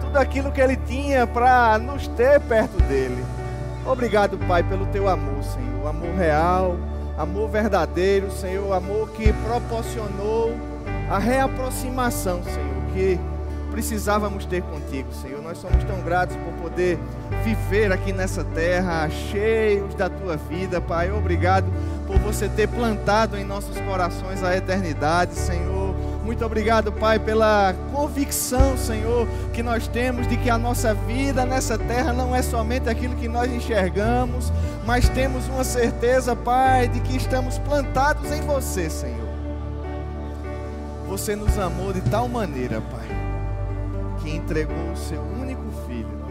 tudo aquilo que Ele tinha para nos ter perto dele. Obrigado, Pai, pelo teu amor, Senhor. Amor real, amor verdadeiro, Senhor. Amor que proporcionou a reaproximação, Senhor, que precisávamos ter contigo, Senhor. Nós somos tão gratos por poder viver aqui nessa terra, cheios da tua vida, Pai. Obrigado por você ter plantado em nossos corações a eternidade, Senhor. Muito obrigado, Pai, pela convicção, Senhor, que nós temos de que a nossa vida nessa terra não é somente aquilo que nós enxergamos, mas temos uma certeza, Pai, de que estamos plantados em você, Senhor. Você nos amou de tal maneira, Pai, que entregou o seu único filho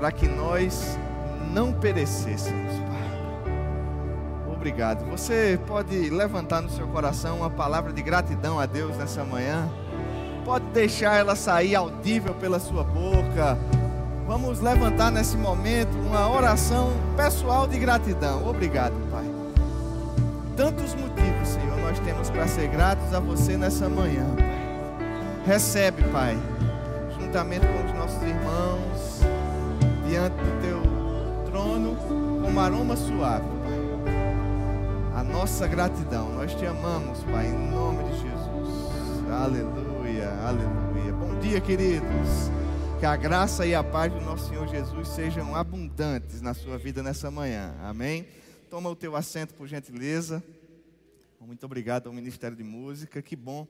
para que nós não perecêssemos. Obrigado. Você pode levantar no seu coração uma palavra de gratidão a Deus nessa manhã. Pode deixar ela sair audível pela sua boca. Vamos levantar nesse momento uma oração pessoal de gratidão. Obrigado, Pai. Tantos motivos, Senhor, nós temos para ser gratos a você nessa manhã. Recebe, Pai, juntamente com os nossos irmãos, diante do teu trono, como aroma suave. A nossa gratidão, nós te amamos, Pai, em nome de Jesus. Aleluia, aleluia. Bom dia, queridos. Que a graça e a paz do nosso Senhor Jesus sejam abundantes na sua vida nessa manhã. Amém? Toma o teu assento, por gentileza. Muito obrigado ao Ministério de Música. Que bom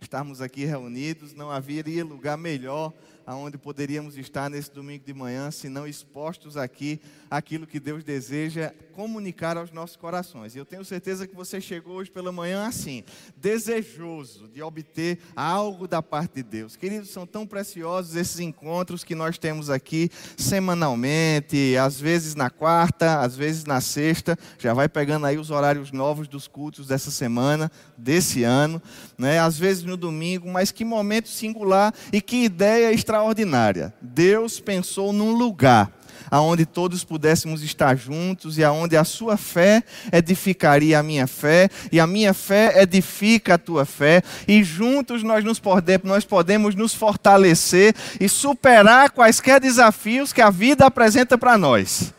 estarmos aqui reunidos. Não haveria lugar melhor aonde poderíamos estar nesse domingo de manhã, se não expostos aqui aquilo que Deus deseja comunicar aos nossos corações. E eu tenho certeza que você chegou hoje pela manhã assim, desejoso de obter algo da parte de Deus. Queridos, são tão preciosos esses encontros que nós temos aqui semanalmente, às vezes na quarta, às vezes na sexta. Já vai pegando aí os horários novos dos cultos dessa semana, desse ano, né? Às vezes no domingo, mas que momento singular e que ideia extraordinária. Deus pensou num lugar aonde todos pudéssemos estar juntos e aonde a sua fé edificaria a minha fé e a minha fé edifica a tua fé e juntos nós nos podemos, nós podemos nos fortalecer e superar quaisquer desafios que a vida apresenta para nós.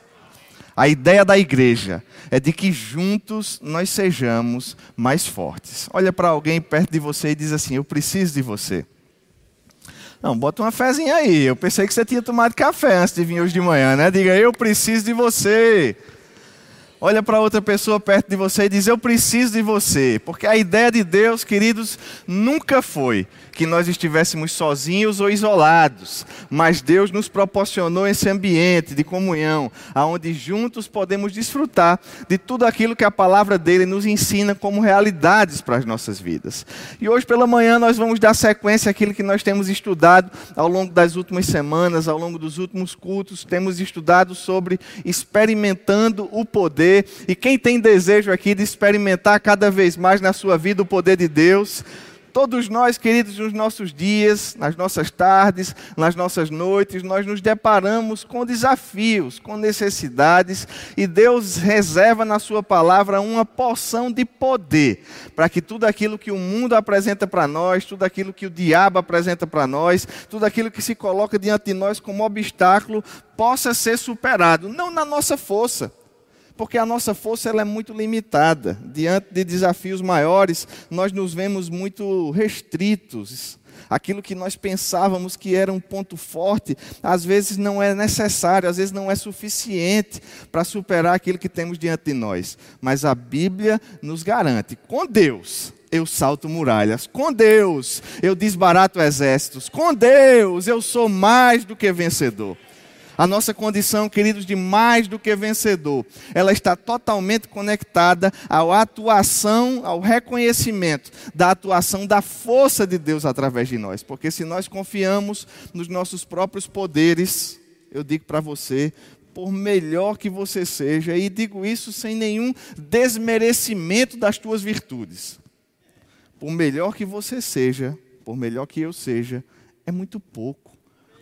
A ideia da igreja é de que juntos nós sejamos mais fortes. Olha para alguém perto de você e diz assim: Eu preciso de você. Não, bota uma fezinha aí. Eu pensei que você tinha tomado café antes de vir hoje de manhã, né? Diga, eu preciso de você. Olha para outra pessoa perto de você e diz: Eu preciso de você. Porque a ideia de Deus, queridos, nunca foi que nós estivéssemos sozinhos ou isolados, mas Deus nos proporcionou esse ambiente de comunhão, aonde juntos podemos desfrutar de tudo aquilo que a palavra dele nos ensina como realidades para as nossas vidas. E hoje pela manhã nós vamos dar sequência àquilo que nós temos estudado ao longo das últimas semanas, ao longo dos últimos cultos, temos estudado sobre experimentando o poder. E quem tem desejo aqui de experimentar cada vez mais na sua vida o poder de Deus, Todos nós, queridos, nos nossos dias, nas nossas tardes, nas nossas noites, nós nos deparamos com desafios, com necessidades, e Deus reserva na Sua palavra uma porção de poder, para que tudo aquilo que o mundo apresenta para nós, tudo aquilo que o diabo apresenta para nós, tudo aquilo que se coloca diante de nós como obstáculo, possa ser superado, não na nossa força porque a nossa força ela é muito limitada. Diante de desafios maiores, nós nos vemos muito restritos. Aquilo que nós pensávamos que era um ponto forte, às vezes não é necessário, às vezes não é suficiente para superar aquilo que temos diante de nós. Mas a Bíblia nos garante, com Deus, eu salto muralhas. Com Deus, eu desbarato exércitos. Com Deus, eu sou mais do que vencedor. A nossa condição, queridos, de mais do que vencedor, ela está totalmente conectada à atuação, ao reconhecimento da atuação da força de Deus através de nós. Porque se nós confiamos nos nossos próprios poderes, eu digo para você, por melhor que você seja, e digo isso sem nenhum desmerecimento das tuas virtudes, por melhor que você seja, por melhor que eu seja, é muito pouco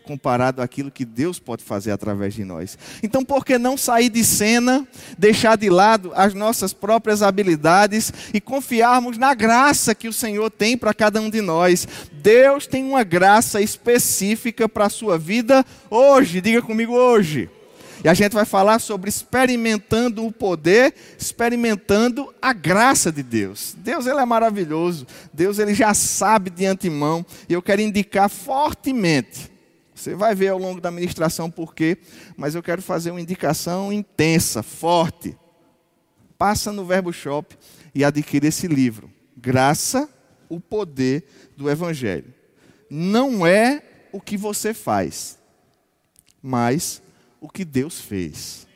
comparado àquilo que Deus pode fazer através de nós. Então, por que não sair de cena, deixar de lado as nossas próprias habilidades e confiarmos na graça que o Senhor tem para cada um de nós? Deus tem uma graça específica para a sua vida hoje. Diga comigo hoje. E a gente vai falar sobre experimentando o poder, experimentando a graça de Deus. Deus ele é maravilhoso. Deus ele já sabe de antemão. E eu quero indicar fortemente você vai ver ao longo da ministração por quê, mas eu quero fazer uma indicação intensa, forte. Passa no Verbo Shop e adquira esse livro. Graça, o poder do Evangelho. Não é o que você faz, mas o que Deus fez.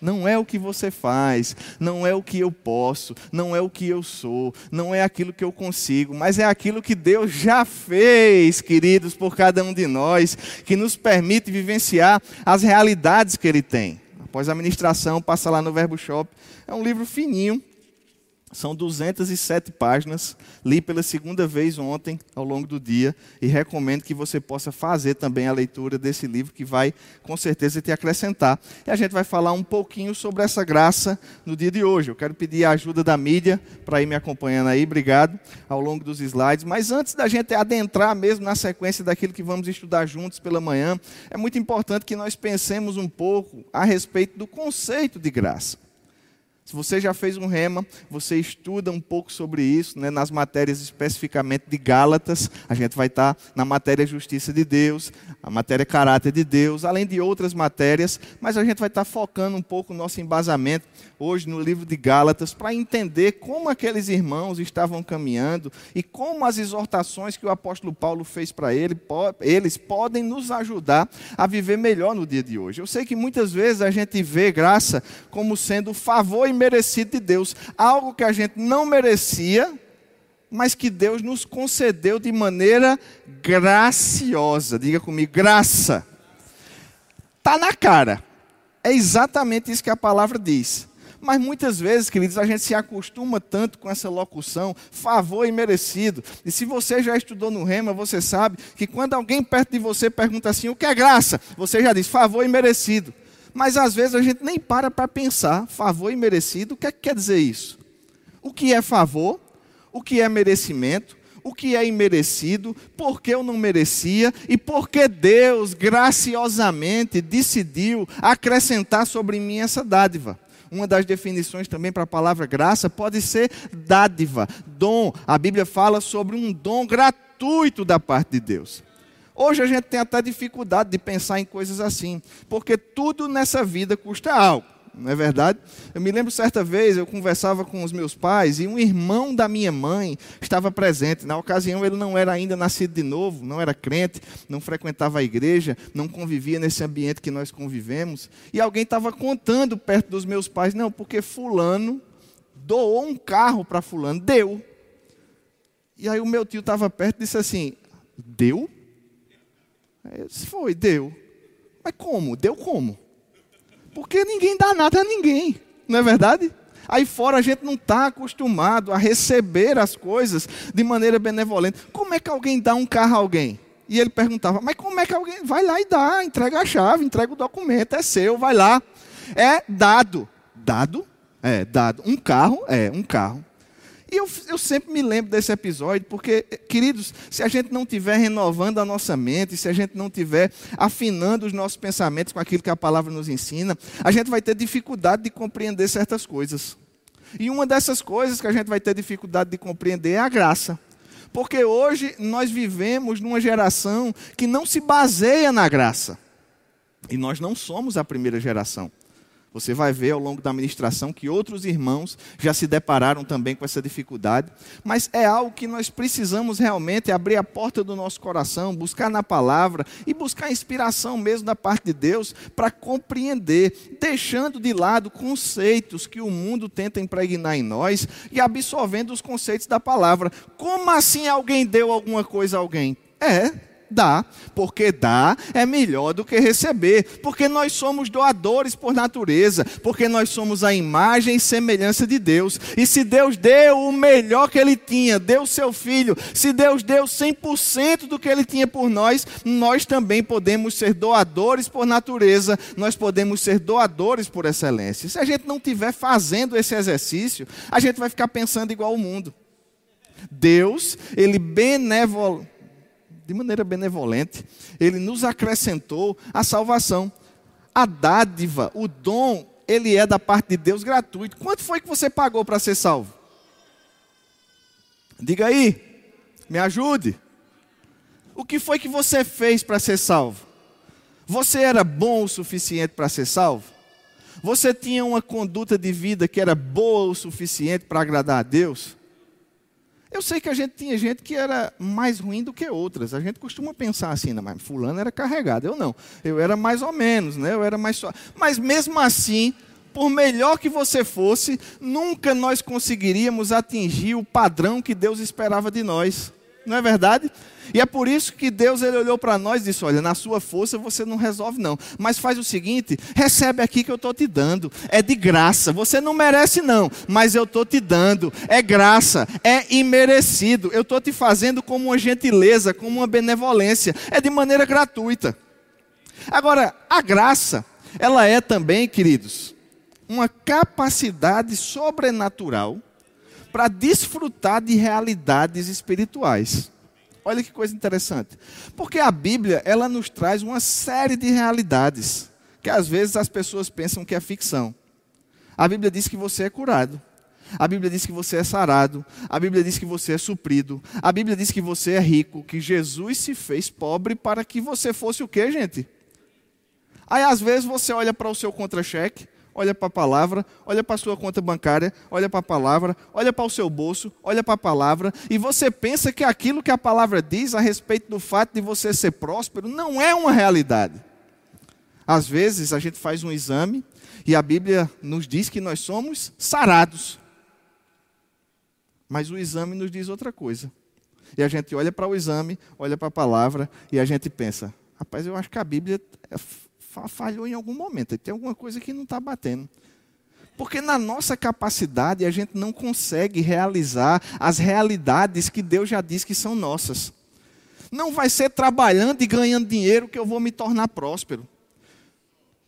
Não é o que você faz, não é o que eu posso, não é o que eu sou, não é aquilo que eu consigo, mas é aquilo que Deus já fez, queridos, por cada um de nós, que nos permite vivenciar as realidades que Ele tem. Após a ministração, passa lá no Verbo Shop. É um livro fininho, são 207 páginas. Li pela segunda vez ontem, ao longo do dia, e recomendo que você possa fazer também a leitura desse livro, que vai com certeza te acrescentar. E a gente vai falar um pouquinho sobre essa graça no dia de hoje. Eu quero pedir a ajuda da mídia para ir me acompanhando aí, obrigado, ao longo dos slides. Mas antes da gente adentrar mesmo na sequência daquilo que vamos estudar juntos pela manhã, é muito importante que nós pensemos um pouco a respeito do conceito de graça. Se você já fez um rema, você estuda um pouco sobre isso, né, nas matérias especificamente de Gálatas. A gente vai estar na matéria Justiça de Deus, a matéria Caráter de Deus, além de outras matérias, mas a gente vai estar focando um pouco o nosso embasamento hoje no livro de Gálatas para entender como aqueles irmãos estavam caminhando e como as exortações que o apóstolo Paulo fez para ele, eles podem nos ajudar a viver melhor no dia de hoje. Eu sei que muitas vezes a gente vê graça como sendo favor e merecido de Deus, algo que a gente não merecia, mas que Deus nos concedeu de maneira graciosa. Diga comigo, graça. Está na cara. É exatamente isso que a palavra diz. Mas muitas vezes, queridos, a gente se acostuma tanto com essa locução, favor e merecido. E se você já estudou no Rema, você sabe que quando alguém perto de você pergunta assim, o que é graça? Você já diz favor e merecido. Mas às vezes a gente nem para para pensar, favor e merecido, o que, é que quer dizer isso? O que é favor? O que é merecimento? O que é imerecido? Por que eu não merecia? E por que Deus graciosamente decidiu acrescentar sobre mim essa dádiva? Uma das definições também para a palavra graça pode ser dádiva, dom. A Bíblia fala sobre um dom gratuito da parte de Deus. Hoje a gente tem até dificuldade de pensar em coisas assim, porque tudo nessa vida custa algo, não é verdade? Eu me lembro certa vez, eu conversava com os meus pais e um irmão da minha mãe estava presente. Na ocasião ele não era ainda nascido de novo, não era crente, não frequentava a igreja, não convivia nesse ambiente que nós convivemos. E alguém estava contando perto dos meus pais, não, porque fulano doou um carro para fulano, deu. E aí o meu tio estava perto e disse assim: Deu? Disse, foi, deu. Mas como? Deu como? Porque ninguém dá nada a ninguém, não é verdade? Aí fora a gente não está acostumado a receber as coisas de maneira benevolente. Como é que alguém dá um carro a alguém? E ele perguntava, mas como é que alguém vai lá e dá? Entrega a chave, entrega o documento, é seu, vai lá. É dado. Dado? É, dado. Um carro? É, um carro. E eu, eu sempre me lembro desse episódio, porque, queridos, se a gente não estiver renovando a nossa mente, se a gente não estiver afinando os nossos pensamentos com aquilo que a palavra nos ensina, a gente vai ter dificuldade de compreender certas coisas. E uma dessas coisas que a gente vai ter dificuldade de compreender é a graça. Porque hoje nós vivemos numa geração que não se baseia na graça. E nós não somos a primeira geração. Você vai ver ao longo da ministração que outros irmãos já se depararam também com essa dificuldade, mas é algo que nós precisamos realmente abrir a porta do nosso coração, buscar na palavra e buscar inspiração mesmo da parte de Deus para compreender, deixando de lado conceitos que o mundo tenta impregnar em nós e absorvendo os conceitos da palavra. Como assim alguém deu alguma coisa a alguém? É, Dá, porque dar é melhor do que receber, porque nós somos doadores por natureza, porque nós somos a imagem e semelhança de Deus. E se Deus deu o melhor que ele tinha, deu seu filho, se Deus deu 100% do que ele tinha por nós, nós também podemos ser doadores por natureza, nós podemos ser doadores por excelência. Se a gente não estiver fazendo esse exercício, a gente vai ficar pensando igual o mundo. Deus, ele benévolo de maneira benevolente, ele nos acrescentou a salvação. A dádiva, o dom, ele é da parte de Deus gratuito. Quanto foi que você pagou para ser salvo? Diga aí, me ajude. O que foi que você fez para ser salvo? Você era bom o suficiente para ser salvo? Você tinha uma conduta de vida que era boa o suficiente para agradar a Deus? Eu sei que a gente tinha gente que era mais ruim do que outras. A gente costuma pensar assim, não, mas fulano era carregado. Eu não. Eu era mais ou menos, né? Eu era mais só. Mas mesmo assim, por melhor que você fosse, nunca nós conseguiríamos atingir o padrão que Deus esperava de nós. Não é verdade? E é por isso que Deus ele olhou para nós e disse: Olha, na sua força você não resolve, não. Mas faz o seguinte: recebe aqui que eu estou te dando. É de graça. Você não merece, não. Mas eu estou te dando. É graça. É imerecido. Eu estou te fazendo como uma gentileza, como uma benevolência. É de maneira gratuita. Agora, a graça, ela é também, queridos, uma capacidade sobrenatural para desfrutar de realidades espirituais. Olha que coisa interessante. Porque a Bíblia, ela nos traz uma série de realidades que às vezes as pessoas pensam que é ficção. A Bíblia diz que você é curado. A Bíblia diz que você é sarado. A Bíblia diz que você é suprido. A Bíblia diz que você é rico, que Jesus se fez pobre para que você fosse o quê, gente? Aí às vezes você olha para o seu contra-cheque olha para a palavra, olha para a sua conta bancária, olha para a palavra, olha para o seu bolso, olha para a palavra, e você pensa que aquilo que a palavra diz a respeito do fato de você ser próspero não é uma realidade. Às vezes a gente faz um exame e a Bíblia nos diz que nós somos sarados. Mas o exame nos diz outra coisa. E a gente olha para o exame, olha para a palavra e a gente pensa: rapaz, eu acho que a Bíblia é falhou em algum momento, tem alguma coisa que não está batendo. Porque na nossa capacidade a gente não consegue realizar as realidades que Deus já diz que são nossas. Não vai ser trabalhando e ganhando dinheiro que eu vou me tornar próspero.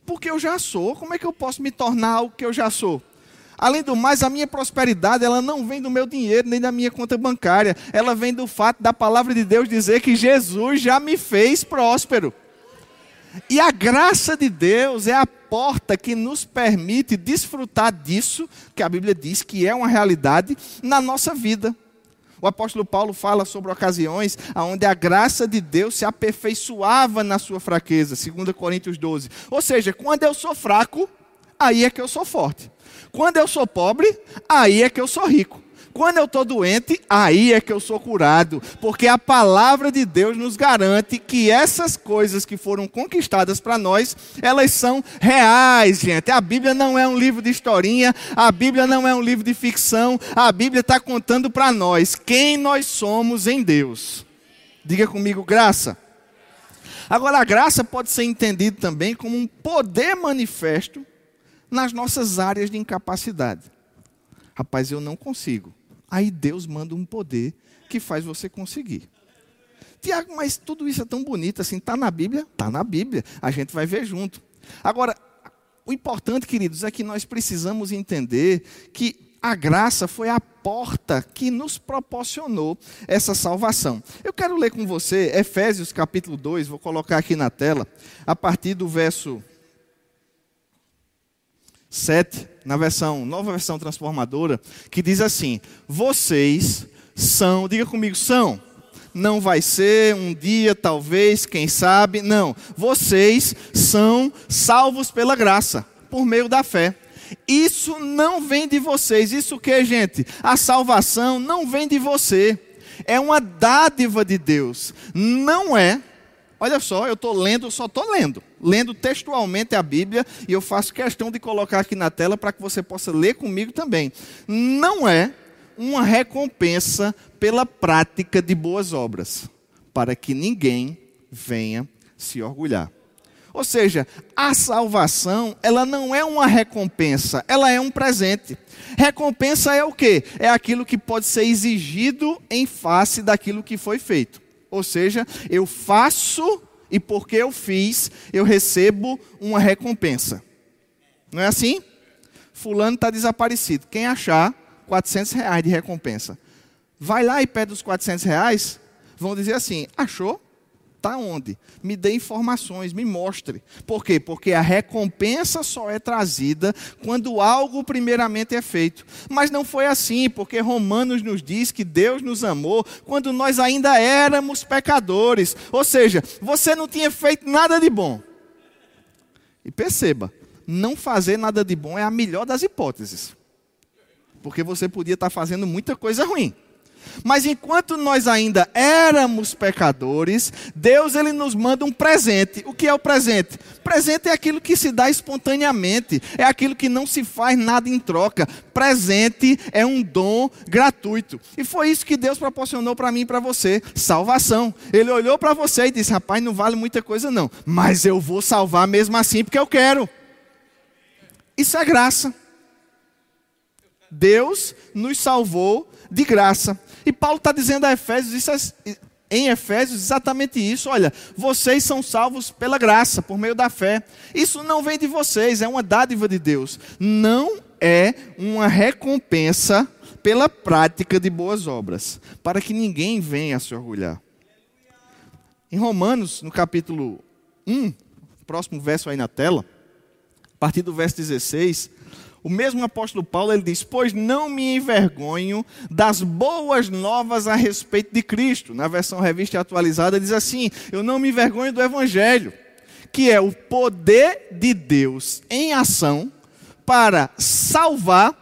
Porque eu já sou, como é que eu posso me tornar o que eu já sou? Além do mais, a minha prosperidade, ela não vem do meu dinheiro, nem da minha conta bancária. Ela vem do fato da palavra de Deus dizer que Jesus já me fez próspero. E a graça de Deus é a porta que nos permite desfrutar disso, que a Bíblia diz que é uma realidade na nossa vida. O apóstolo Paulo fala sobre ocasiões onde a graça de Deus se aperfeiçoava na sua fraqueza, 2 Coríntios 12. Ou seja, quando eu sou fraco, aí é que eu sou forte. Quando eu sou pobre, aí é que eu sou rico. Quando eu estou doente, aí é que eu sou curado, porque a palavra de Deus nos garante que essas coisas que foram conquistadas para nós, elas são reais, gente. A Bíblia não é um livro de historinha, a Bíblia não é um livro de ficção, a Bíblia está contando para nós quem nós somos em Deus. Diga comigo, graça. Agora, a graça pode ser entendida também como um poder manifesto nas nossas áreas de incapacidade. Rapaz, eu não consigo. Aí Deus manda um poder que faz você conseguir. Tiago, mas tudo isso é tão bonito assim, está na Bíblia? Está na Bíblia. A gente vai ver junto. Agora, o importante, queridos, é que nós precisamos entender que a graça foi a porta que nos proporcionou essa salvação. Eu quero ler com você Efésios capítulo 2, vou colocar aqui na tela, a partir do verso 7, na versão, nova versão transformadora, que diz assim: Vocês são, diga comigo, são. Não vai ser um dia, talvez, quem sabe, não. Vocês são salvos pela graça, por meio da fé. Isso não vem de vocês. Isso que, gente? A salvação não vem de você. É uma dádiva de Deus. Não é Olha só, eu estou lendo, só estou lendo, lendo textualmente a Bíblia, e eu faço questão de colocar aqui na tela para que você possa ler comigo também. Não é uma recompensa pela prática de boas obras, para que ninguém venha se orgulhar. Ou seja, a salvação, ela não é uma recompensa, ela é um presente. Recompensa é o quê? É aquilo que pode ser exigido em face daquilo que foi feito. Ou seja, eu faço e porque eu fiz, eu recebo uma recompensa. Não é assim? Fulano está desaparecido. Quem achar, 400 reais de recompensa. Vai lá e pede os 400 reais, vão dizer assim: achou? Está onde? Me dê informações, me mostre. Por quê? Porque a recompensa só é trazida quando algo primeiramente é feito. Mas não foi assim, porque Romanos nos diz que Deus nos amou quando nós ainda éramos pecadores. Ou seja, você não tinha feito nada de bom. E perceba, não fazer nada de bom é a melhor das hipóteses. Porque você podia estar fazendo muita coisa ruim. Mas enquanto nós ainda éramos pecadores, Deus ele nos manda um presente. O que é o presente? Presente é aquilo que se dá espontaneamente, é aquilo que não se faz nada em troca. Presente é um dom gratuito. E foi isso que Deus proporcionou para mim e para você, salvação. Ele olhou para você e disse: "Rapaz, não vale muita coisa não, mas eu vou salvar mesmo assim porque eu quero". Isso é graça. Deus nos salvou de graça. E Paulo está dizendo a Efésios, isso é, em Efésios, exatamente isso. Olha, vocês são salvos pela graça, por meio da fé. Isso não vem de vocês, é uma dádiva de Deus. Não é uma recompensa pela prática de boas obras, para que ninguém venha se orgulhar. Em Romanos, no capítulo 1, próximo verso aí na tela, a partir do verso 16, o mesmo apóstolo Paulo ele diz: Pois não me envergonho das boas novas a respeito de Cristo. Na versão revista atualizada diz assim: Eu não me envergonho do Evangelho, que é o poder de Deus em ação para salvar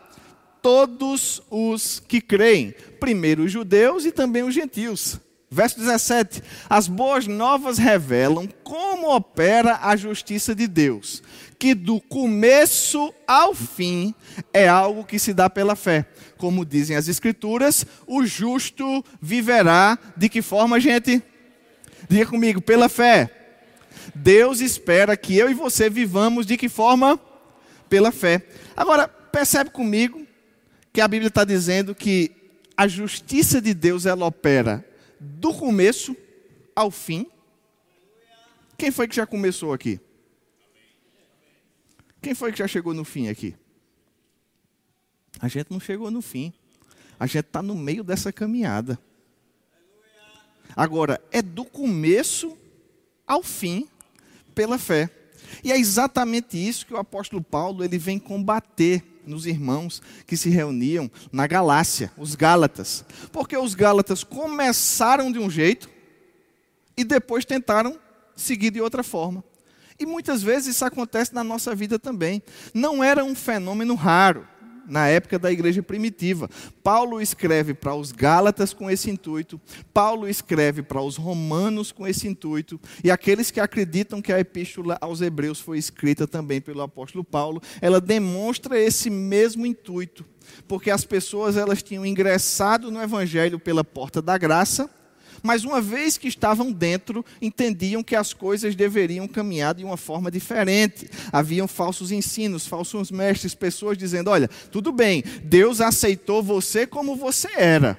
todos os que creem, primeiro os judeus e também os gentios. Verso 17: As boas novas revelam como opera a justiça de Deus, que do começo ao fim é algo que se dá pela fé. Como dizem as Escrituras, o justo viverá de que forma, gente? Diga comigo, pela fé. Deus espera que eu e você vivamos de que forma? Pela fé. Agora, percebe comigo que a Bíblia está dizendo que a justiça de Deus ela opera do começo ao fim. Quem foi que já começou aqui? Quem foi que já chegou no fim aqui? A gente não chegou no fim. A gente está no meio dessa caminhada. Agora, é do começo ao fim pela fé. E é exatamente isso que o apóstolo Paulo ele vem combater nos irmãos que se reuniam na Galácia, os Gálatas. Porque os Gálatas começaram de um jeito e depois tentaram seguir de outra forma. E muitas vezes isso acontece na nossa vida também. Não era um fenômeno raro na época da igreja primitiva. Paulo escreve para os Gálatas com esse intuito, Paulo escreve para os Romanos com esse intuito, e aqueles que acreditam que a epístola aos Hebreus foi escrita também pelo apóstolo Paulo, ela demonstra esse mesmo intuito, porque as pessoas elas tinham ingressado no evangelho pela porta da graça, mas uma vez que estavam dentro, entendiam que as coisas deveriam caminhar de uma forma diferente. Haviam falsos ensinos, falsos mestres, pessoas dizendo: olha, tudo bem, Deus aceitou você como você era.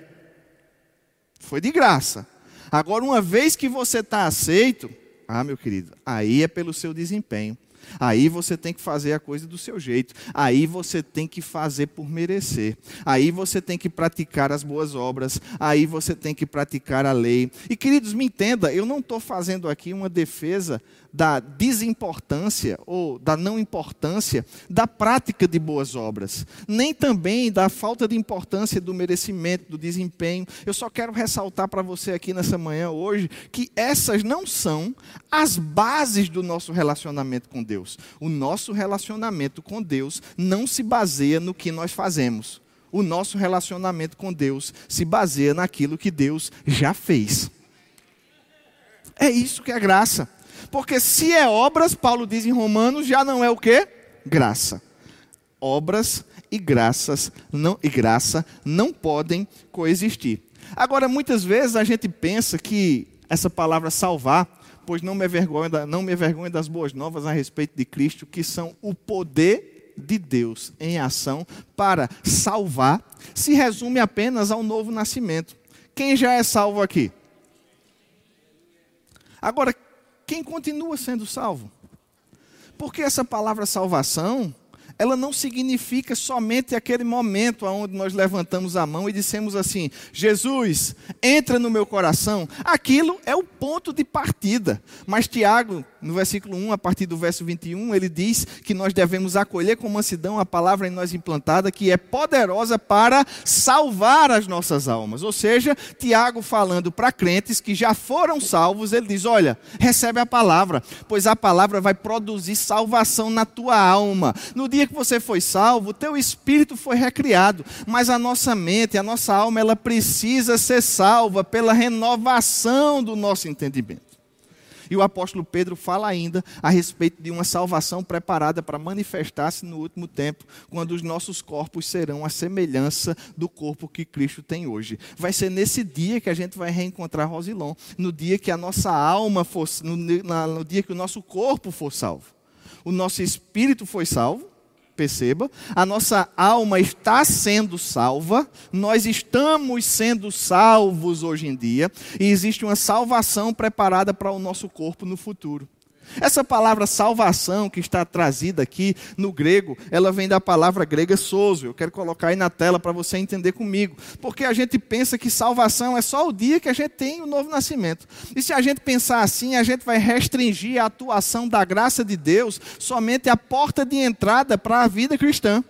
Foi de graça. Agora, uma vez que você está aceito, ah, meu querido, aí é pelo seu desempenho. Aí você tem que fazer a coisa do seu jeito. Aí você tem que fazer por merecer. Aí você tem que praticar as boas obras. Aí você tem que praticar a lei. E queridos, me entenda, eu não estou fazendo aqui uma defesa da desimportância ou da não importância da prática de boas obras, nem também da falta de importância do merecimento, do desempenho. Eu só quero ressaltar para você aqui nessa manhã hoje que essas não são as bases do nosso relacionamento com Deus. O nosso relacionamento com Deus não se baseia no que nós fazemos. O nosso relacionamento com Deus se baseia naquilo que Deus já fez. É isso que é graça. Porque se é obras, Paulo diz em Romanos, já não é o que? Graça. Obras e graças não e graça não podem coexistir. Agora, muitas vezes a gente pensa que essa palavra salvar pois não me envergonho, não me envergonho das boas novas a respeito de Cristo, que são o poder de Deus em ação para salvar, se resume apenas ao novo nascimento. Quem já é salvo aqui? Agora, quem continua sendo salvo? Porque essa palavra salvação ela não significa somente aquele momento onde nós levantamos a mão e dissemos assim: Jesus, entra no meu coração. Aquilo é o ponto de partida. Mas Tiago, no versículo 1, a partir do verso 21, ele diz que nós devemos acolher com mansidão a palavra em nós implantada, que é poderosa para salvar as nossas almas. Ou seja, Tiago falando para crentes que já foram salvos, ele diz: Olha, recebe a palavra, pois a palavra vai produzir salvação na tua alma. No dia que você foi salvo, o teu espírito foi recriado, mas a nossa mente, a nossa alma, ela precisa ser salva pela renovação do nosso entendimento. E o apóstolo Pedro fala ainda a respeito de uma salvação preparada para manifestar-se no último tempo, quando os nossos corpos serão a semelhança do corpo que Cristo tem hoje. Vai ser nesse dia que a gente vai reencontrar Rosilon, no dia que a nossa alma for, no, no dia que o nosso corpo for salvo. O nosso espírito foi salvo, perceba, a nossa alma está sendo salva, nós estamos sendo salvos hoje em dia, e existe uma salvação preparada para o nosso corpo no futuro. Essa palavra salvação que está trazida aqui no grego, ela vem da palavra grega sozo. Eu quero colocar aí na tela para você entender comigo. Porque a gente pensa que salvação é só o dia que a gente tem o novo nascimento. E se a gente pensar assim, a gente vai restringir a atuação da graça de Deus somente à porta de entrada para a vida cristã.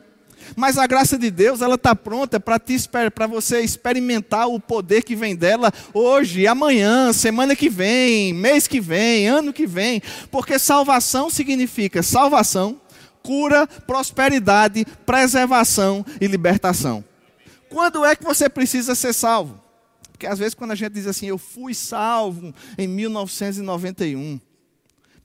Mas a graça de Deus, ela está pronta para você experimentar o poder que vem dela hoje, amanhã, semana que vem, mês que vem, ano que vem. Porque salvação significa salvação, cura, prosperidade, preservação e libertação. Quando é que você precisa ser salvo? Porque às vezes quando a gente diz assim, eu fui salvo em 1991,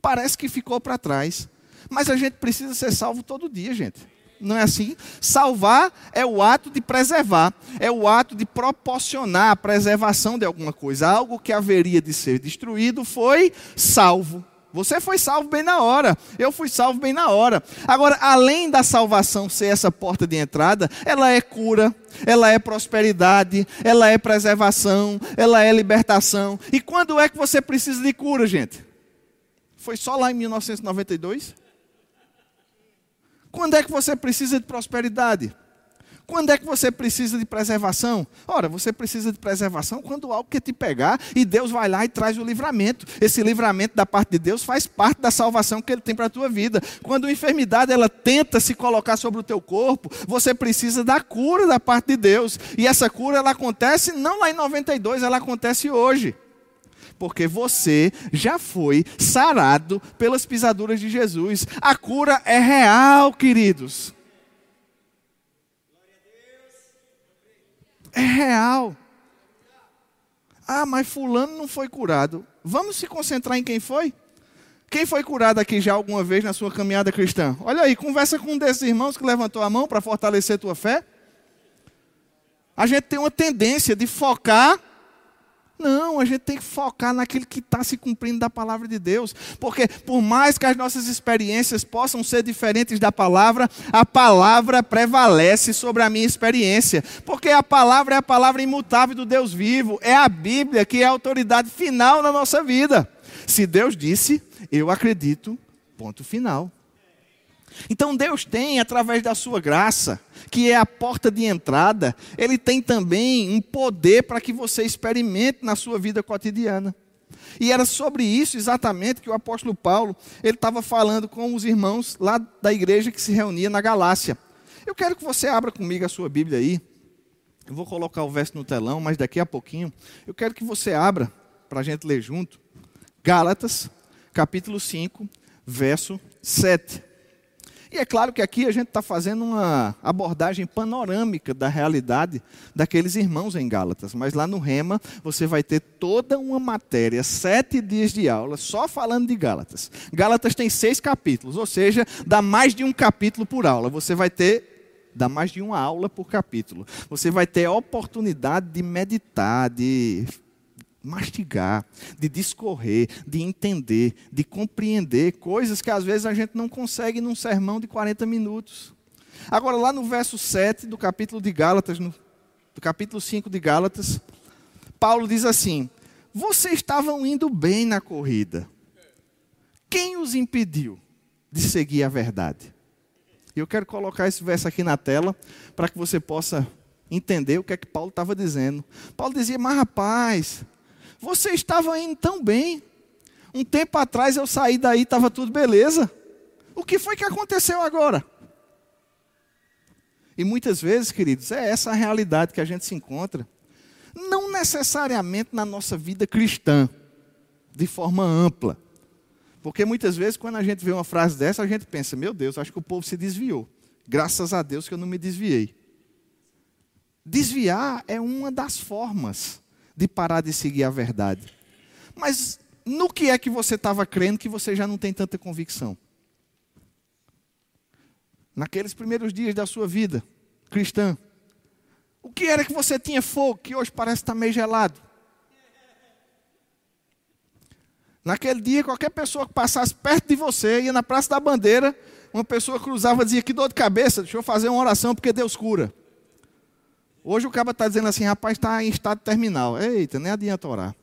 parece que ficou para trás. Mas a gente precisa ser salvo todo dia, gente não é assim? Salvar é o ato de preservar, é o ato de proporcionar a preservação de alguma coisa. Algo que haveria de ser destruído foi salvo. Você foi salvo bem na hora, eu fui salvo bem na hora. Agora, além da salvação ser essa porta de entrada, ela é cura, ela é prosperidade, ela é preservação, ela é libertação. E quando é que você precisa de cura, gente? Foi só lá em 1992? Quando é que você precisa de prosperidade? Quando é que você precisa de preservação? Ora, você precisa de preservação quando algo quer te pegar e Deus vai lá e traz o livramento. Esse livramento da parte de Deus faz parte da salvação que Ele tem para a tua vida. Quando a enfermidade ela tenta se colocar sobre o teu corpo, você precisa da cura da parte de Deus. E essa cura ela acontece não lá em 92, ela acontece hoje porque você já foi sarado pelas pisaduras de Jesus. A cura é real, queridos. É real. Ah, mas Fulano não foi curado. Vamos se concentrar em quem foi? Quem foi curado aqui já alguma vez na sua caminhada cristã? Olha aí, conversa com um desses irmãos que levantou a mão para fortalecer tua fé. A gente tem uma tendência de focar não, a gente tem que focar naquilo que está se cumprindo da palavra de Deus. Porque, por mais que as nossas experiências possam ser diferentes da palavra, a palavra prevalece sobre a minha experiência. Porque a palavra é a palavra imutável do Deus vivo. É a Bíblia que é a autoridade final na nossa vida. Se Deus disse, eu acredito, ponto final. Então Deus tem, através da sua graça, que é a porta de entrada, Ele tem também um poder para que você experimente na sua vida cotidiana. E era sobre isso exatamente que o apóstolo Paulo ele estava falando com os irmãos lá da igreja que se reunia na Galácia. Eu quero que você abra comigo a sua Bíblia aí. Eu vou colocar o verso no telão, mas daqui a pouquinho eu quero que você abra para a gente ler junto. Gálatas, capítulo 5, verso 7. E é claro que aqui a gente está fazendo uma abordagem panorâmica da realidade daqueles irmãos em Gálatas. Mas lá no Rema você vai ter toda uma matéria, sete dias de aula, só falando de Gálatas. Gálatas tem seis capítulos, ou seja, dá mais de um capítulo por aula. Você vai ter dá mais de uma aula por capítulo. Você vai ter a oportunidade de meditar, de mastigar, de discorrer, de entender, de compreender coisas que às vezes a gente não consegue num sermão de 40 minutos. Agora, lá no verso 7 do capítulo de Gálatas, no, do capítulo 5 de Gálatas, Paulo diz assim: Vocês estavam indo bem na corrida. Quem os impediu de seguir a verdade? Eu quero colocar esse verso aqui na tela para que você possa entender o que é que Paulo estava dizendo. Paulo dizia: Mas rapaz, você estava indo tão bem. Um tempo atrás eu saí daí, estava tudo beleza. O que foi que aconteceu agora? E muitas vezes, queridos, é essa a realidade que a gente se encontra. Não necessariamente na nossa vida cristã, de forma ampla. Porque muitas vezes, quando a gente vê uma frase dessa, a gente pensa: meu Deus, acho que o povo se desviou. Graças a Deus que eu não me desviei. Desviar é uma das formas de parar de seguir a verdade. Mas no que é que você estava crendo que você já não tem tanta convicção? Naqueles primeiros dias da sua vida cristã, o que era que você tinha fogo que hoje parece estar meio gelado? Naquele dia, qualquer pessoa que passasse perto de você, ia na Praça da Bandeira, uma pessoa cruzava e dizia: Que dor de cabeça, deixa eu fazer uma oração porque Deus cura. Hoje o cara está dizendo assim: Rapaz, está em estado terminal. Eita, nem adianta orar.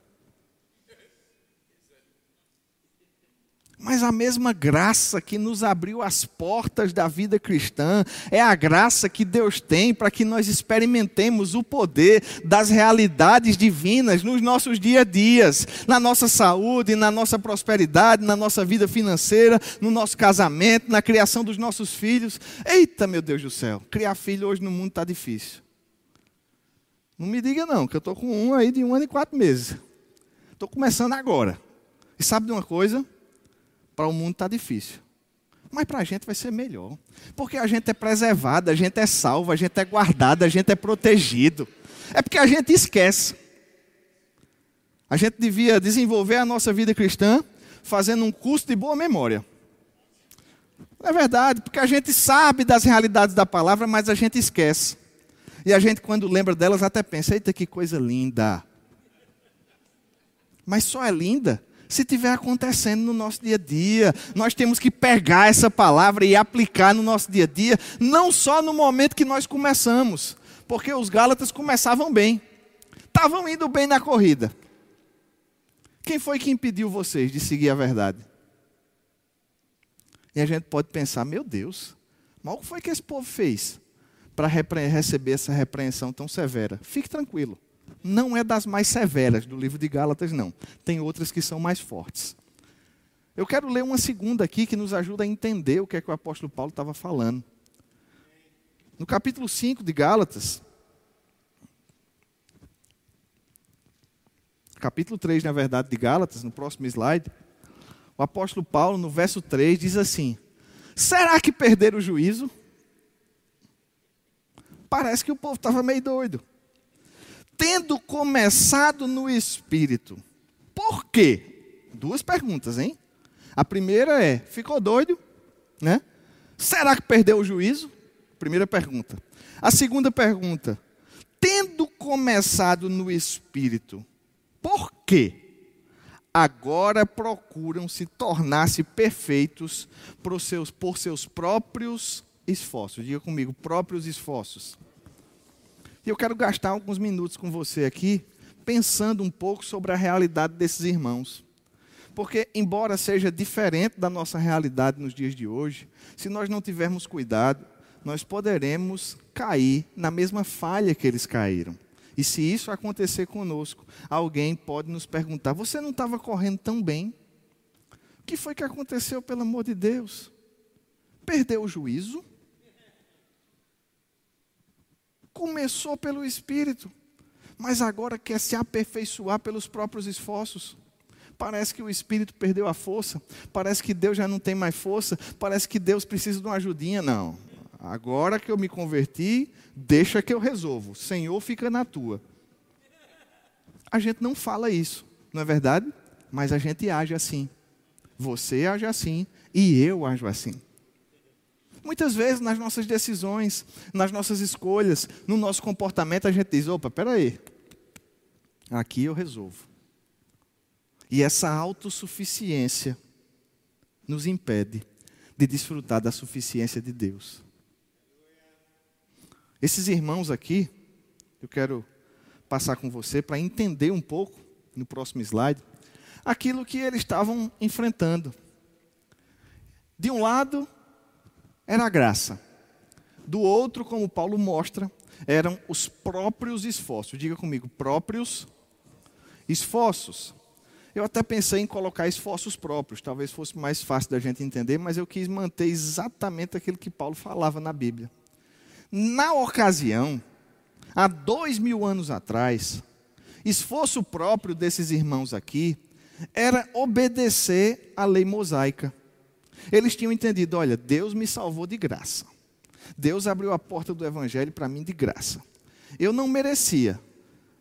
Mas a mesma graça que nos abriu as portas da vida cristã é a graça que Deus tem para que nós experimentemos o poder das realidades divinas nos nossos dia a dias, na nossa saúde, na nossa prosperidade, na nossa vida financeira, no nosso casamento, na criação dos nossos filhos. Eita, meu Deus do céu, criar filho hoje no mundo está difícil. Não me diga não, que eu estou com um aí de um ano e quatro meses. Estou começando agora. E sabe de uma coisa? Para o mundo está difícil. Mas para a gente vai ser melhor. Porque a gente é preservado, a gente é salvo, a gente é guardado, a gente é protegido. É porque a gente esquece. A gente devia desenvolver a nossa vida cristã fazendo um curso de boa memória. É verdade, porque a gente sabe das realidades da palavra, mas a gente esquece. E a gente, quando lembra delas, até pensa: eita, que coisa linda. Mas só é linda se estiver acontecendo no nosso dia a dia. Nós temos que pegar essa palavra e aplicar no nosso dia a dia, não só no momento que nós começamos, porque os Gálatas começavam bem, estavam indo bem na corrida. Quem foi que impediu vocês de seguir a verdade? E a gente pode pensar: meu Deus, mal que foi que esse povo fez para receber essa repreensão tão severa? Fique tranquilo não é das mais severas do livro de Gálatas, não. Tem outras que são mais fortes. Eu quero ler uma segunda aqui que nos ajuda a entender o que é que o apóstolo Paulo estava falando. No capítulo 5 de Gálatas, capítulo 3, na verdade, de Gálatas, no próximo slide, o apóstolo Paulo, no verso 3, diz assim: Será que perderam o juízo? Parece que o povo estava meio doido tendo começado no espírito. Por quê? Duas perguntas, hein? A primeira é: ficou doido? Né? Será que perdeu o juízo? Primeira pergunta. A segunda pergunta: tendo começado no espírito, por quê? Agora procuram se tornar-se perfeitos por seus, por seus próprios esforços. Diga comigo, próprios esforços. E eu quero gastar alguns minutos com você aqui, pensando um pouco sobre a realidade desses irmãos. Porque, embora seja diferente da nossa realidade nos dias de hoje, se nós não tivermos cuidado, nós poderemos cair na mesma falha que eles caíram. E se isso acontecer conosco, alguém pode nos perguntar: você não estava correndo tão bem? O que foi que aconteceu, pelo amor de Deus? Perdeu o juízo? Começou pelo Espírito, mas agora quer se aperfeiçoar pelos próprios esforços. Parece que o espírito perdeu a força, parece que Deus já não tem mais força, parece que Deus precisa de uma ajudinha. Não, agora que eu me converti, deixa que eu resolvo. Senhor, fica na tua. A gente não fala isso, não é verdade? Mas a gente age assim. Você age assim e eu ajo assim. Muitas vezes nas nossas decisões, nas nossas escolhas, no nosso comportamento, a gente diz: opa, peraí, aqui eu resolvo. E essa autossuficiência nos impede de desfrutar da suficiência de Deus. Esses irmãos aqui, eu quero passar com você para entender um pouco, no próximo slide, aquilo que eles estavam enfrentando. De um lado, era a graça. Do outro, como Paulo mostra, eram os próprios esforços. Diga comigo, próprios esforços. Eu até pensei em colocar esforços próprios, talvez fosse mais fácil da gente entender, mas eu quis manter exatamente aquilo que Paulo falava na Bíblia. Na ocasião, há dois mil anos atrás, esforço próprio desses irmãos aqui era obedecer à lei mosaica. Eles tinham entendido: olha, Deus me salvou de graça. Deus abriu a porta do Evangelho para mim de graça. Eu não merecia,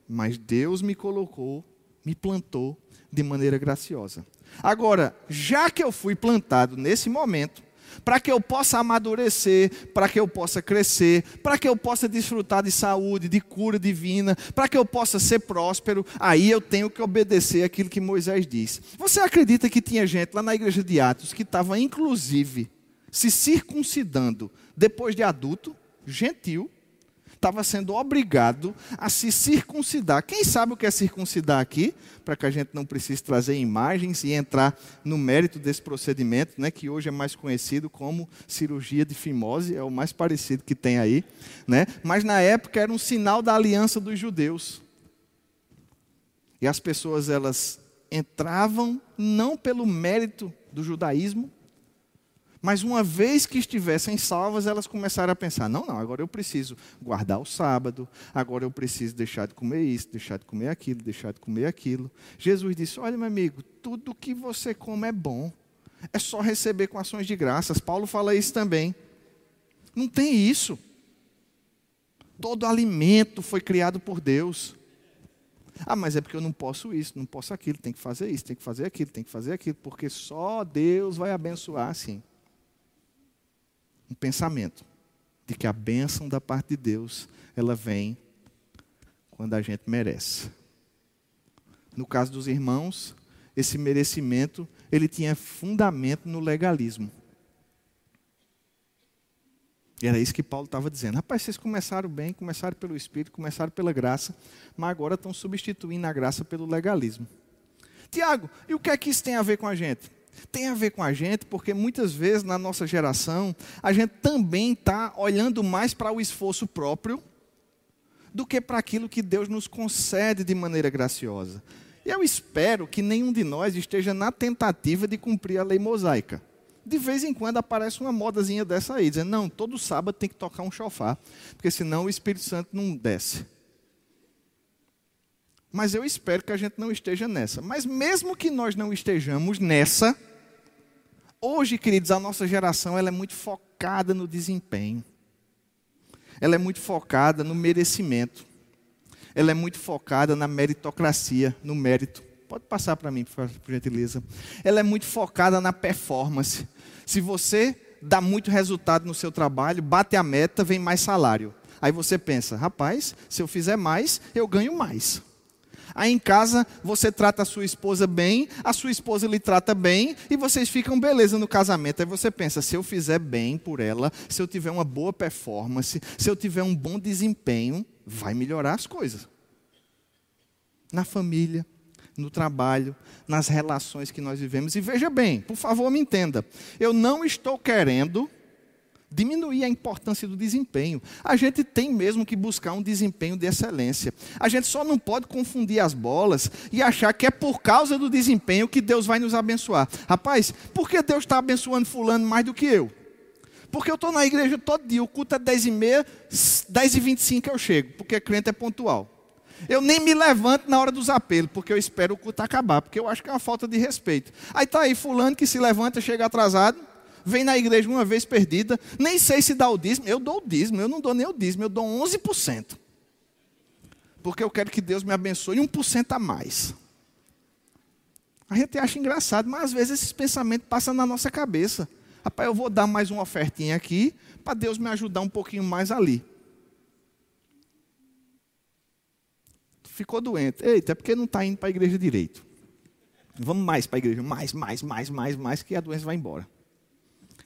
mas Deus me colocou, me plantou de maneira graciosa. Agora, já que eu fui plantado nesse momento, para que eu possa amadurecer, para que eu possa crescer, para que eu possa desfrutar de saúde, de cura divina, para que eu possa ser próspero, aí eu tenho que obedecer aquilo que Moisés diz. Você acredita que tinha gente lá na igreja de Atos que estava, inclusive, se circuncidando depois de adulto, gentil, estava sendo obrigado a se circuncidar. Quem sabe o que é circuncidar aqui? Para que a gente não precise trazer imagens e entrar no mérito desse procedimento, né, que hoje é mais conhecido como cirurgia de fimose, é o mais parecido que tem aí. Né? Mas na época era um sinal da aliança dos judeus. E as pessoas elas entravam não pelo mérito do judaísmo, mas uma vez que estivessem salvas, elas começaram a pensar: não, não, agora eu preciso guardar o sábado, agora eu preciso deixar de comer isso, deixar de comer aquilo, deixar de comer aquilo. Jesus disse: olha, meu amigo, tudo que você come é bom, é só receber com ações de graças. Paulo fala isso também. Não tem isso. Todo alimento foi criado por Deus. Ah, mas é porque eu não posso isso, não posso aquilo, tem que fazer isso, tem que fazer aquilo, tem que fazer aquilo, porque só Deus vai abençoar assim um pensamento de que a bênção da parte de Deus, ela vem quando a gente merece. No caso dos irmãos, esse merecimento, ele tinha fundamento no legalismo. E era isso que Paulo estava dizendo. Rapaz, vocês começaram bem, começaram pelo Espírito, começaram pela graça, mas agora estão substituindo a graça pelo legalismo. Tiago, e o que é que isso tem a ver com a gente? Tem a ver com a gente, porque muitas vezes na nossa geração, a gente também está olhando mais para o esforço próprio do que para aquilo que Deus nos concede de maneira graciosa. E eu espero que nenhum de nós esteja na tentativa de cumprir a lei mosaica. De vez em quando aparece uma modazinha dessa aí, dizendo, não, todo sábado tem que tocar um chofar, porque senão o Espírito Santo não desce. Mas eu espero que a gente não esteja nessa. Mas mesmo que nós não estejamos nessa, hoje, queridos, a nossa geração ela é muito focada no desempenho. Ela é muito focada no merecimento. Ela é muito focada na meritocracia, no mérito. Pode passar para mim, por gentileza. Ela é muito focada na performance. Se você dá muito resultado no seu trabalho, bate a meta, vem mais salário. Aí você pensa, rapaz, se eu fizer mais, eu ganho mais. Aí em casa você trata a sua esposa bem, a sua esposa lhe trata bem e vocês ficam beleza no casamento. Aí você pensa: se eu fizer bem por ela, se eu tiver uma boa performance, se eu tiver um bom desempenho, vai melhorar as coisas. Na família, no trabalho, nas relações que nós vivemos. E veja bem, por favor, me entenda. Eu não estou querendo diminuir a importância do desempenho. A gente tem mesmo que buscar um desempenho de excelência. A gente só não pode confundir as bolas e achar que é por causa do desempenho que Deus vai nos abençoar. Rapaz, por que Deus está abençoando fulano mais do que eu? Porque eu estou na igreja todo dia, o culto é 10 e meia, 10 e 25 eu chego, porque crente é pontual. Eu nem me levanto na hora dos apelos, porque eu espero o culto acabar, porque eu acho que é uma falta de respeito. Aí está aí fulano que se levanta, chega atrasado, vem na igreja uma vez perdida, nem sei se dá o dízimo, eu dou o dízimo, eu não dou nem o dízimo, eu dou 11%. Porque eu quero que Deus me abençoe 1% a mais. A gente acha engraçado, mas às vezes esses pensamentos passam na nossa cabeça. Rapaz, eu vou dar mais uma ofertinha aqui, para Deus me ajudar um pouquinho mais ali. Ficou doente. Eita, é porque não está indo para a igreja direito. Vamos mais para a igreja, mais, mais, mais, mais, mais, que a doença vai embora.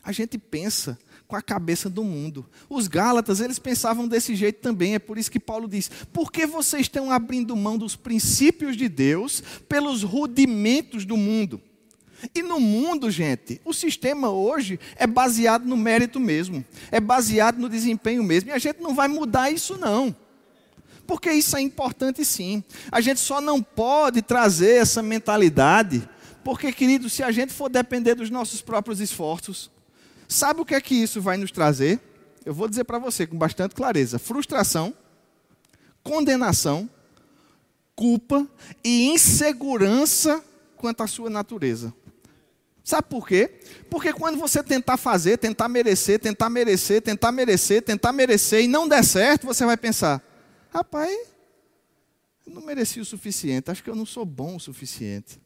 A gente pensa com a cabeça do mundo. Os Gálatas, eles pensavam desse jeito também. É por isso que Paulo diz: por que vocês estão abrindo mão dos princípios de Deus pelos rudimentos do mundo? E no mundo, gente, o sistema hoje é baseado no mérito mesmo, é baseado no desempenho mesmo, e a gente não vai mudar isso, não. Porque isso é importante sim. A gente só não pode trazer essa mentalidade, porque, querido, se a gente for depender dos nossos próprios esforços, sabe o que é que isso vai nos trazer? Eu vou dizer para você com bastante clareza: frustração, condenação, culpa e insegurança quanto à sua natureza. Sabe por quê? Porque quando você tentar fazer, tentar merecer, tentar merecer, tentar merecer, tentar merecer e não der certo, você vai pensar: rapaz, eu não mereci o suficiente, acho que eu não sou bom o suficiente.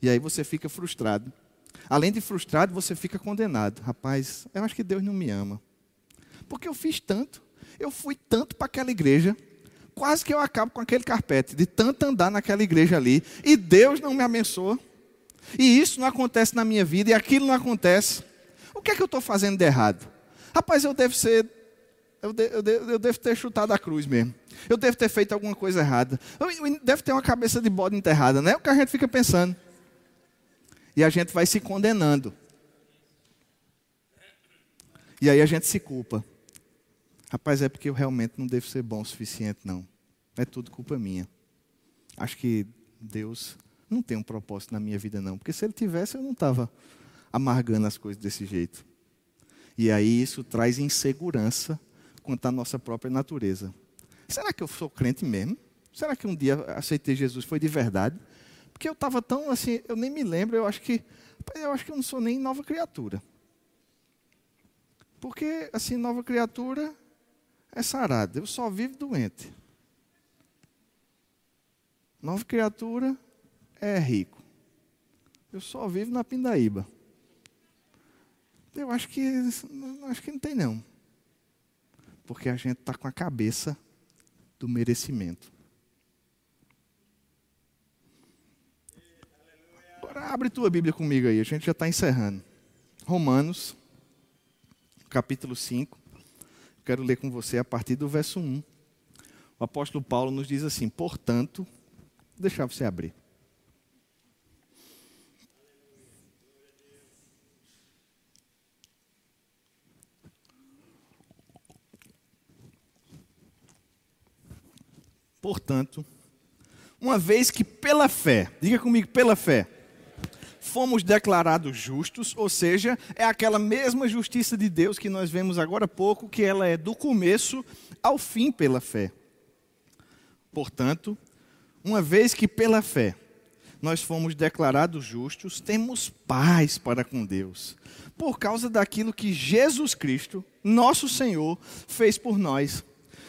E aí você fica frustrado. Além de frustrado, você fica condenado. Rapaz, eu acho que Deus não me ama. Porque eu fiz tanto, eu fui tanto para aquela igreja, quase que eu acabo com aquele carpete, de tanto andar naquela igreja ali, e Deus não me abençoa. E isso não acontece na minha vida e aquilo não acontece. O que é que eu estou fazendo de errado? Rapaz, eu devo ser. Eu, de, eu, de, eu, devo ter chutado a cruz mesmo. Eu devo ter feito alguma coisa errada. Eu, eu devo ter uma cabeça de bode enterrada, né? É o que a gente fica pensando. E a gente vai se condenando. E aí a gente se culpa. Rapaz, é porque eu realmente não devo ser bom o suficiente, não. É tudo culpa minha. Acho que Deus não tem um propósito na minha vida, não. Porque se ele tivesse, eu não estava amargando as coisas desse jeito. E aí isso traz insegurança quanto à nossa própria natureza. Será que eu sou crente mesmo? Será que um dia aceitei Jesus foi de verdade? Porque eu estava tão assim, eu nem me lembro, eu acho que eu acho que eu não sou nem nova criatura. Porque assim, nova criatura é sarada, eu só vivo doente. Nova criatura é rico. Eu só vivo na Pindaíba. Eu acho que acho que não tem não. Porque a gente está com a cabeça do merecimento. Abre tua Bíblia comigo aí, a gente já está encerrando. Romanos, capítulo 5. Quero ler com você a partir do verso 1. O apóstolo Paulo nos diz assim: portanto, vou deixar você abrir. Portanto, uma vez que pela fé, diga comigo, pela fé, fomos declarados justos, ou seja, é aquela mesma justiça de Deus que nós vemos agora há pouco, que ela é do começo ao fim pela fé. Portanto, uma vez que pela fé nós fomos declarados justos, temos paz para com Deus, por causa daquilo que Jesus Cristo, nosso Senhor, fez por nós.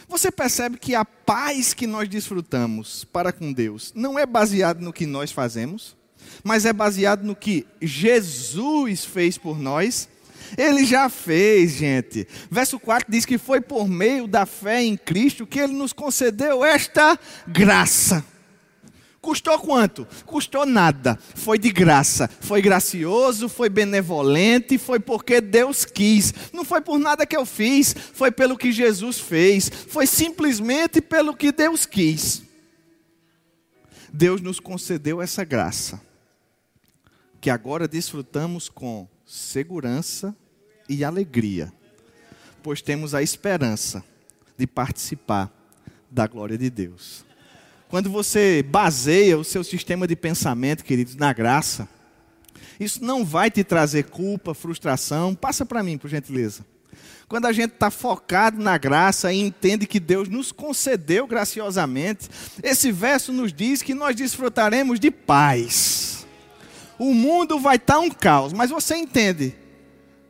Você percebe que a paz que nós desfrutamos para com Deus não é baseado no que nós fazemos, mas é baseado no que Jesus fez por nós. Ele já fez, gente. Verso 4 diz que foi por meio da fé em Cristo que ele nos concedeu esta graça. Custou quanto? Custou nada. Foi de graça. Foi gracioso, foi benevolente, foi porque Deus quis. Não foi por nada que eu fiz, foi pelo que Jesus fez. Foi simplesmente pelo que Deus quis. Deus nos concedeu essa graça, que agora desfrutamos com segurança e alegria, pois temos a esperança de participar da glória de Deus. Quando você baseia o seu sistema de pensamento, queridos, na graça, isso não vai te trazer culpa, frustração. Passa para mim, por gentileza. Quando a gente está focado na graça e entende que Deus nos concedeu graciosamente, esse verso nos diz que nós desfrutaremos de paz. O mundo vai estar tá um caos, mas você entende,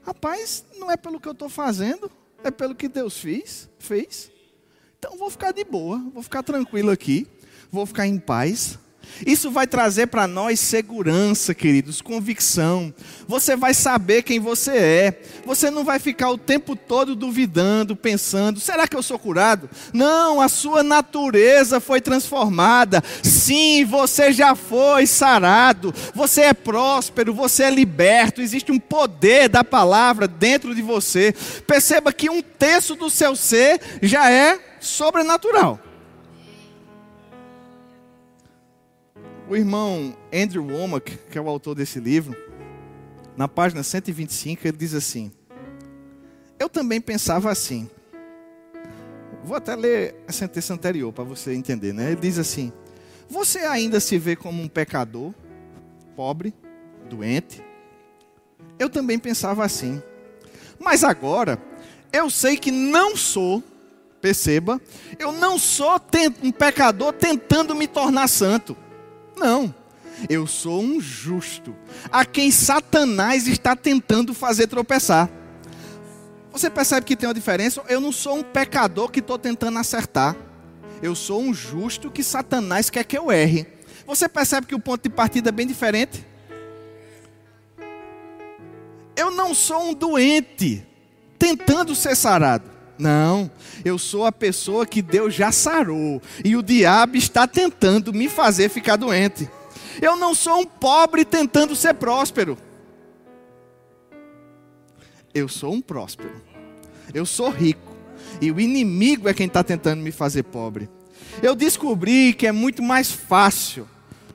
rapaz, não é pelo que eu estou fazendo, é pelo que Deus fez, fez. Então vou ficar de boa, vou ficar tranquilo aqui vou ficar em paz. Isso vai trazer para nós segurança, queridos, convicção. Você vai saber quem você é. Você não vai ficar o tempo todo duvidando, pensando: será que eu sou curado? Não, a sua natureza foi transformada. Sim, você já foi sarado. Você é próspero, você é liberto. Existe um poder da palavra dentro de você. Perceba que um terço do seu ser já é sobrenatural. O irmão Andrew Womack, que é o autor desse livro, na página 125, ele diz assim: Eu também pensava assim. Vou até ler a sentença anterior para você entender, né? Ele diz assim: Você ainda se vê como um pecador, pobre, doente? Eu também pensava assim. Mas agora, eu sei que não sou, perceba, eu não sou um pecador tentando me tornar santo. Não. Eu sou um justo, a quem Satanás está tentando fazer tropeçar. Você percebe que tem uma diferença? Eu não sou um pecador que estou tentando acertar. Eu sou um justo que Satanás quer que eu erre. Você percebe que o ponto de partida é bem diferente? Eu não sou um doente tentando ser sarado. Não, eu sou a pessoa que Deus já sarou e o diabo está tentando me fazer ficar doente. Eu não sou um pobre tentando ser próspero. Eu sou um próspero. Eu sou rico. E o inimigo é quem está tentando me fazer pobre. Eu descobri que é muito mais fácil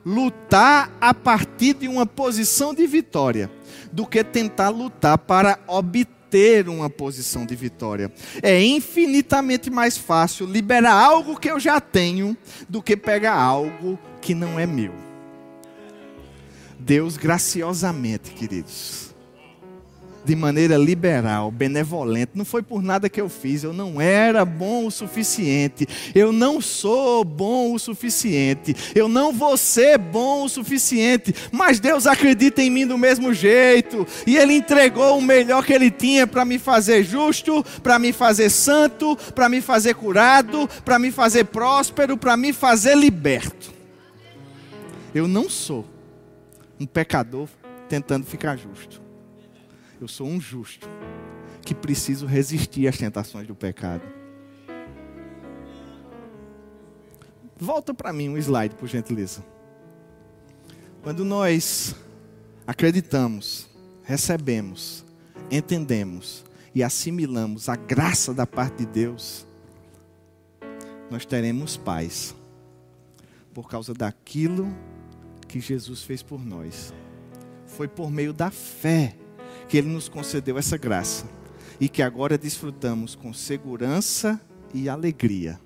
lutar a partir de uma posição de vitória do que tentar lutar para obter ter uma posição de vitória. É infinitamente mais fácil liberar algo que eu já tenho do que pegar algo que não é meu. Deus graciosamente, queridos, de maneira liberal, benevolente. Não foi por nada que eu fiz, eu não era bom o suficiente, eu não sou bom o suficiente, eu não vou ser bom o suficiente, mas Deus acredita em mim do mesmo jeito, e Ele entregou o melhor que Ele tinha para me fazer justo, para me fazer santo, para me fazer curado, para me fazer próspero, para me fazer liberto. Eu não sou um pecador tentando ficar justo. Eu sou um justo que preciso resistir às tentações do pecado. Volta para mim um slide, por gentileza. Quando nós acreditamos, recebemos, entendemos e assimilamos a graça da parte de Deus, nós teremos paz por causa daquilo que Jesus fez por nós. Foi por meio da fé que Ele nos concedeu essa graça e que agora desfrutamos com segurança e alegria.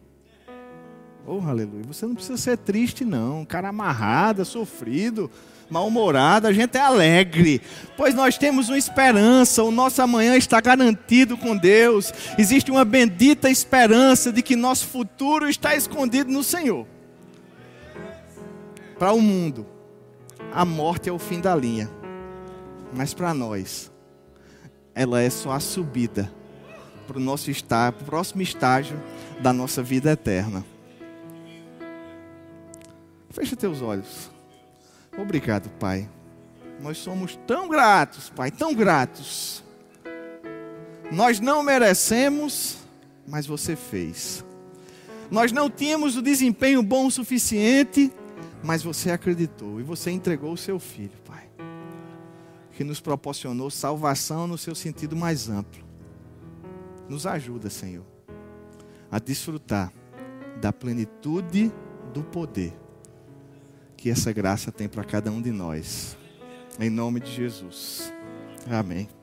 Oh, aleluia. Você não precisa ser triste, não. Cara amarrado, sofrido, mal-humorado. A gente é alegre, pois nós temos uma esperança. O nosso amanhã está garantido com Deus. Existe uma bendita esperança de que nosso futuro está escondido no Senhor. Para o mundo, a morte é o fim da linha. Mas para nós, ela é só a subida para o nosso estágio, próximo estágio da nossa vida eterna. Fecha teus olhos. Obrigado, Pai. Nós somos tão gratos, Pai, tão gratos. Nós não merecemos, mas você fez. Nós não tínhamos o desempenho bom o suficiente, mas você acreditou e você entregou o seu filho, Pai que nos proporcionou salvação no seu sentido mais amplo. Nos ajuda, Senhor, a desfrutar da plenitude do poder que essa graça tem para cada um de nós. Em nome de Jesus. Amém.